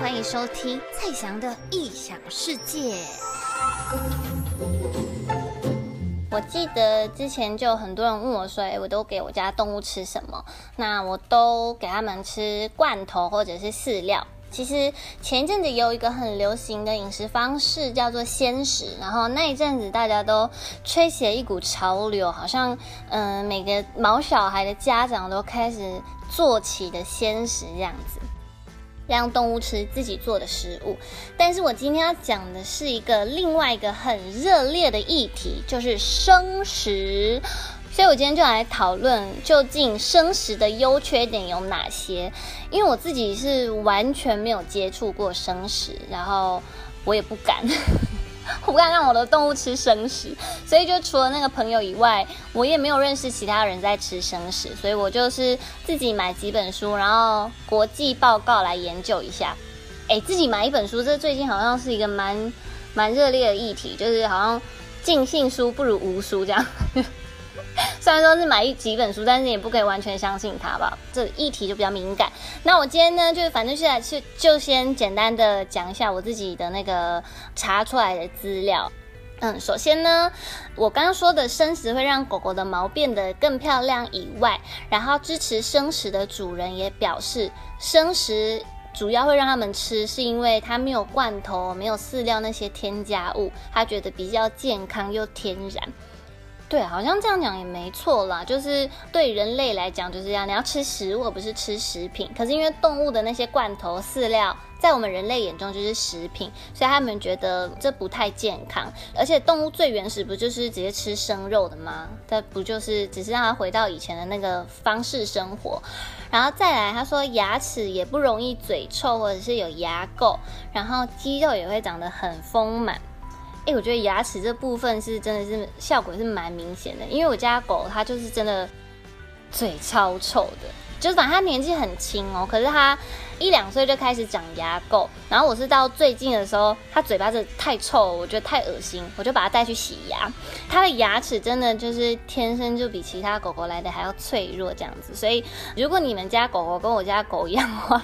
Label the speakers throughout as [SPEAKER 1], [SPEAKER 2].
[SPEAKER 1] 欢迎收听蔡翔的异想世界。我记得之前就很多人问我说：“哎，我都给我家动物吃什么？”那我都给他们吃罐头或者是饲料。其实前一阵子有一个很流行的饮食方式叫做鲜食，然后那一阵子大家都吹起了一股潮流，好像嗯、每个毛小孩的家长都开始做起的鲜食这样子，让动物吃自己做的食物。但是我今天要讲的是一个另外一个很热烈的议题，就是生食。所以，我今天就来讨论究竟生食的优缺点有哪些。因为我自己是完全没有接触过生食，然后我也不敢，我 不敢让我的动物吃生食。所以，就除了那个朋友以外，我也没有认识其他人在吃生食。所以我就是自己买几本书，然后国际报告来研究一下。诶，自己买一本书，这最近好像是一个蛮蛮热烈的议题，就是好像尽信书不如无书这样。虽然说是买一几本书，但是也不可以完全相信它吧。这议题就比较敏感。那我今天呢，就是反正现在就就先简单的讲一下我自己的那个查出来的资料。嗯，首先呢，我刚刚说的生食会让狗狗的毛变得更漂亮以外，然后支持生食的主人也表示，生食主要会让他们吃，是因为它没有罐头、没有饲料那些添加物，他觉得比较健康又天然。对，好像这样讲也没错啦。就是对人类来讲就是这样，你要吃食物而不是吃食品。可是因为动物的那些罐头饲料，在我们人类眼中就是食品，所以他们觉得这不太健康。而且动物最原始不就是直接吃生肉的吗？这不就是只是让它回到以前的那个方式生活？然后再来，他说牙齿也不容易嘴臭或者是有牙垢，然后肌肉也会长得很丰满。哎，我觉得牙齿这部分是真的是效果是蛮明显的，因为我家狗它就是真的嘴超臭的，就是反正它年纪很轻哦，可是它一两岁就开始长牙垢，然后我是到最近的时候，它嘴巴真的太臭，我觉得太恶心，我就把它带去洗牙。它的牙齿真的就是天生就比其他狗狗来的还要脆弱这样子，所以如果你们家狗狗跟我家狗一样的话，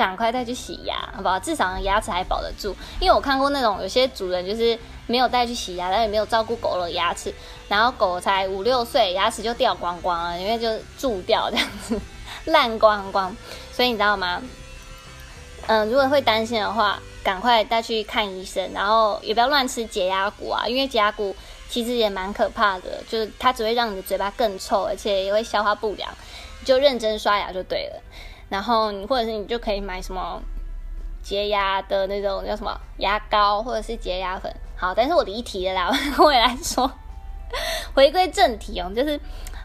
[SPEAKER 1] 赶快带去洗牙，好不好？至少牙齿还保得住。因为我看过那种有些主人就是没有带去洗牙，但也没有照顾狗的牙齿，然后狗才五六岁，牙齿就掉光光了，因为就蛀掉这样子，烂光光。所以你知道吗？嗯，如果会担心的话，赶快带去看医生，然后也不要乱吃洁牙骨啊，因为洁牙骨其实也蛮可怕的，就是它只会让你的嘴巴更臭，而且也会消化不良。就认真刷牙就对了。然后你或者是你就可以买什么洁牙的那种叫什么牙膏，或者是洁牙粉。好，但是我离题了啦，我也来说，回归正题哦，就是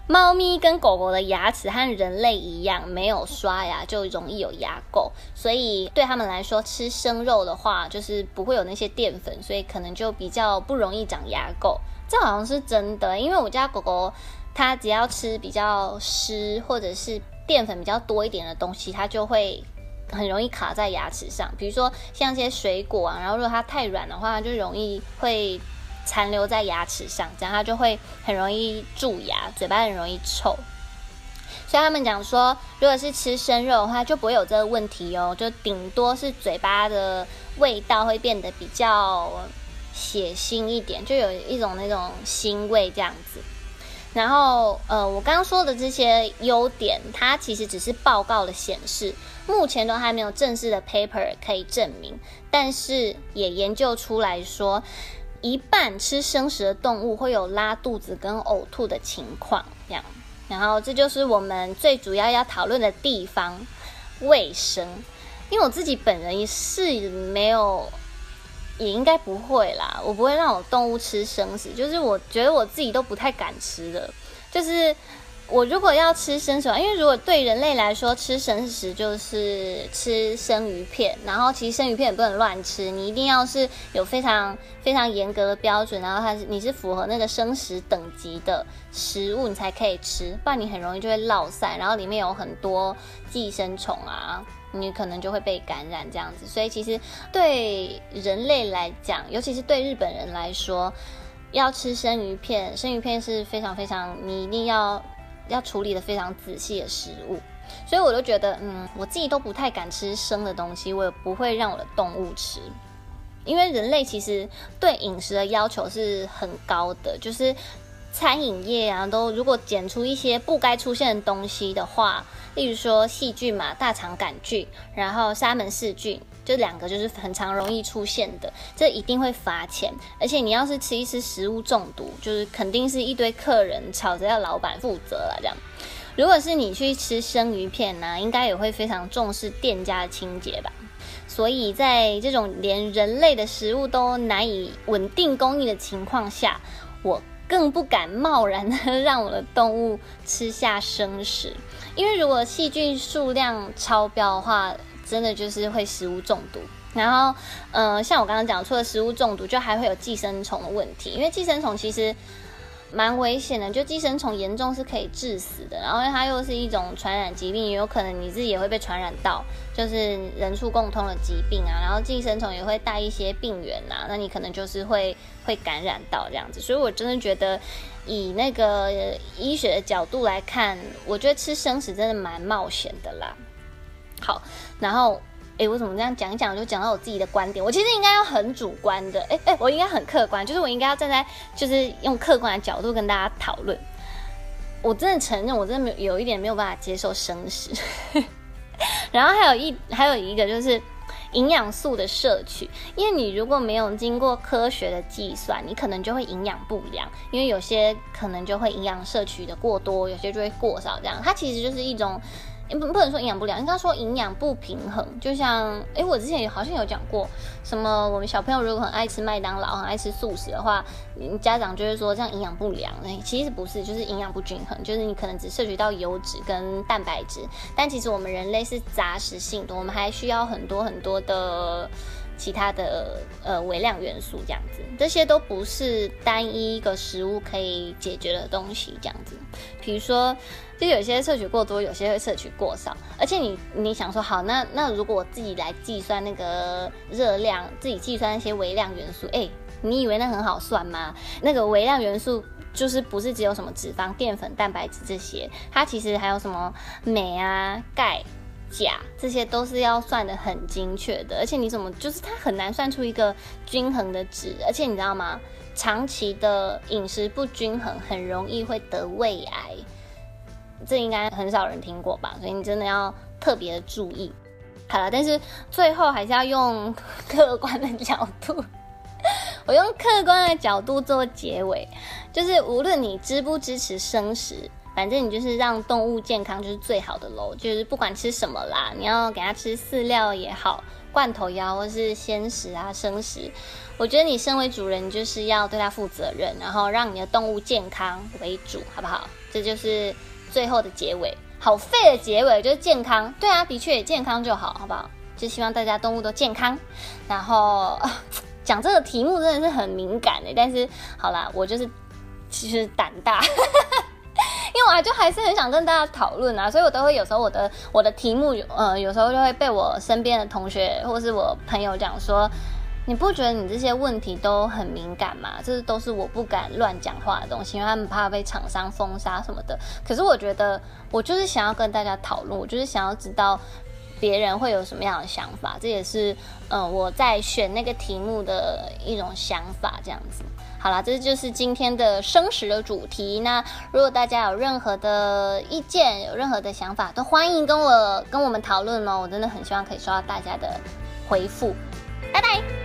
[SPEAKER 1] 猫咪跟狗狗的牙齿和人类一样，没有刷牙就容易有牙垢，所以对他们来说吃生肉的话，就是不会有那些淀粉，所以可能就比较不容易长牙垢。这好像是真的，因为我家狗狗它只要吃比较湿或者是。淀粉比较多一点的东西，它就会很容易卡在牙齿上。比如说像一些水果啊，然后如果它太软的话，它就容易会残留在牙齿上，这样它就会很容易蛀牙，嘴巴很容易臭。所以他们讲说，如果是吃生肉的话，就不会有这个问题哦，就顶多是嘴巴的味道会变得比较血腥一点，就有一种那种腥味这样子。然后，呃，我刚刚说的这些优点，它其实只是报告的显示，目前都还没有正式的 paper 可以证明。但是也研究出来说，一半吃生食的动物会有拉肚子跟呕吐的情况。这样，然后这就是我们最主要要讨论的地方——卫生。因为我自己本人也是没有。也应该不会啦，我不会让我动物吃生食，就是我觉得我自己都不太敢吃的。就是我如果要吃生食，因为如果对人类来说吃生食就是吃生鱼片，然后其实生鱼片也不能乱吃，你一定要是有非常非常严格的标准，然后它是你是符合那个生食等级的食物，你才可以吃，不然你很容易就会落散，然后里面有很多寄生虫啊。你可能就会被感染这样子，所以其实对人类来讲，尤其是对日本人来说，要吃生鱼片，生鱼片是非常非常你一定要要处理的非常仔细的食物。所以我就觉得，嗯，我自己都不太敢吃生的东西，我也不会让我的动物吃，因为人类其实对饮食的要求是很高的，就是餐饮业啊，都如果检出一些不该出现的东西的话，例如说细菌嘛，大肠杆菌，然后沙门氏菌。这两个就是很常容易出现的，这一定会罚钱。而且你要是吃一吃食物中毒，就是肯定是一堆客人吵着要老板负责了。这样，如果是你去吃生鱼片呢，应该也会非常重视店家的清洁吧。所以在这种连人类的食物都难以稳定供应的情况下，我更不敢贸然的让我的动物吃下生食，因为如果细菌数量超标的话。真的就是会食物中毒，然后，呃，像我刚刚讲，除了食物中毒，就还会有寄生虫的问题，因为寄生虫其实蛮危险的，就寄生虫严重是可以致死的，然后它又是一种传染疾病，也有可能你自己也会被传染到，就是人畜共通的疾病啊，然后寄生虫也会带一些病原啊，那你可能就是会会感染到这样子，所以我真的觉得以那个医学的角度来看，我觉得吃生食真的蛮冒险的啦。好，然后，诶，我怎么这样讲一讲就讲到我自己的观点？我其实应该要很主观的，诶诶，我应该很客观，就是我应该要站在就是用客观的角度跟大家讨论。我真的承认，我真的没有，有一点没有办法接受生食。然后还有一还有一个就是营养素的摄取，因为你如果没有经过科学的计算，你可能就会营养不良，因为有些可能就会营养摄取的过多，有些就会过少，这样它其实就是一种。不不能说营养不良，应该说营养不平衡。就像，哎，我之前也好像有讲过，什么我们小朋友如果很爱吃麦当劳，很爱吃素食的话，家长就会说这样营养不良。哎，其实不是，就是营养不均衡，就是你可能只摄取到油脂跟蛋白质，但其实我们人类是杂食性的，我们还需要很多很多的。其他的呃微量元素这样子，这些都不是单一一个食物可以解决的东西这样子。比如说，就有些摄取过多，有些会摄取过少。而且你你想说，好，那那如果我自己来计算那个热量，自己计算那些微量元素，哎，你以为那很好算吗？那个微量元素就是不是只有什么脂肪、淀粉、蛋白质这些，它其实还有什么镁啊、钙。钾，这些都是要算得很精确的，而且你怎么就是它很难算出一个均衡的值，而且你知道吗？长期的饮食不均衡很容易会得胃癌，这应该很少人听过吧？所以你真的要特别的注意。好了，但是最后还是要用 客观的角度，我用客观的角度做结尾，就是无论你支不支持生食。反正你就是让动物健康就是最好的喽，就是不管吃什么啦，你要给它吃饲料也好，罐头也好，或是鲜食啊、生食，我觉得你身为主人就是要对它负责任，然后让你的动物健康为主，好不好？这就是最后的结尾，好废的结尾就是健康，对啊，的确也健康就好，好不好？就希望大家动物都健康。然后讲这个题目真的是很敏感的，但是好啦，我就是其实胆大。因为我就还是很想跟大家讨论啊，所以我都会有时候我的我的题目有，呃，有时候就会被我身边的同学或是我朋友讲说，你不觉得你这些问题都很敏感吗？这都是我不敢乱讲话的东西，因为他们怕被厂商封杀什么的。可是我觉得我就是想要跟大家讨论，我就是想要知道别人会有什么样的想法，这也是嗯、我在选那个题目的一种想法，这样子。好啦，这就是今天的生食的主题。那如果大家有任何的意见，有任何的想法，都欢迎跟我跟我们讨论哦。我真的很希望可以收到大家的回复。拜拜。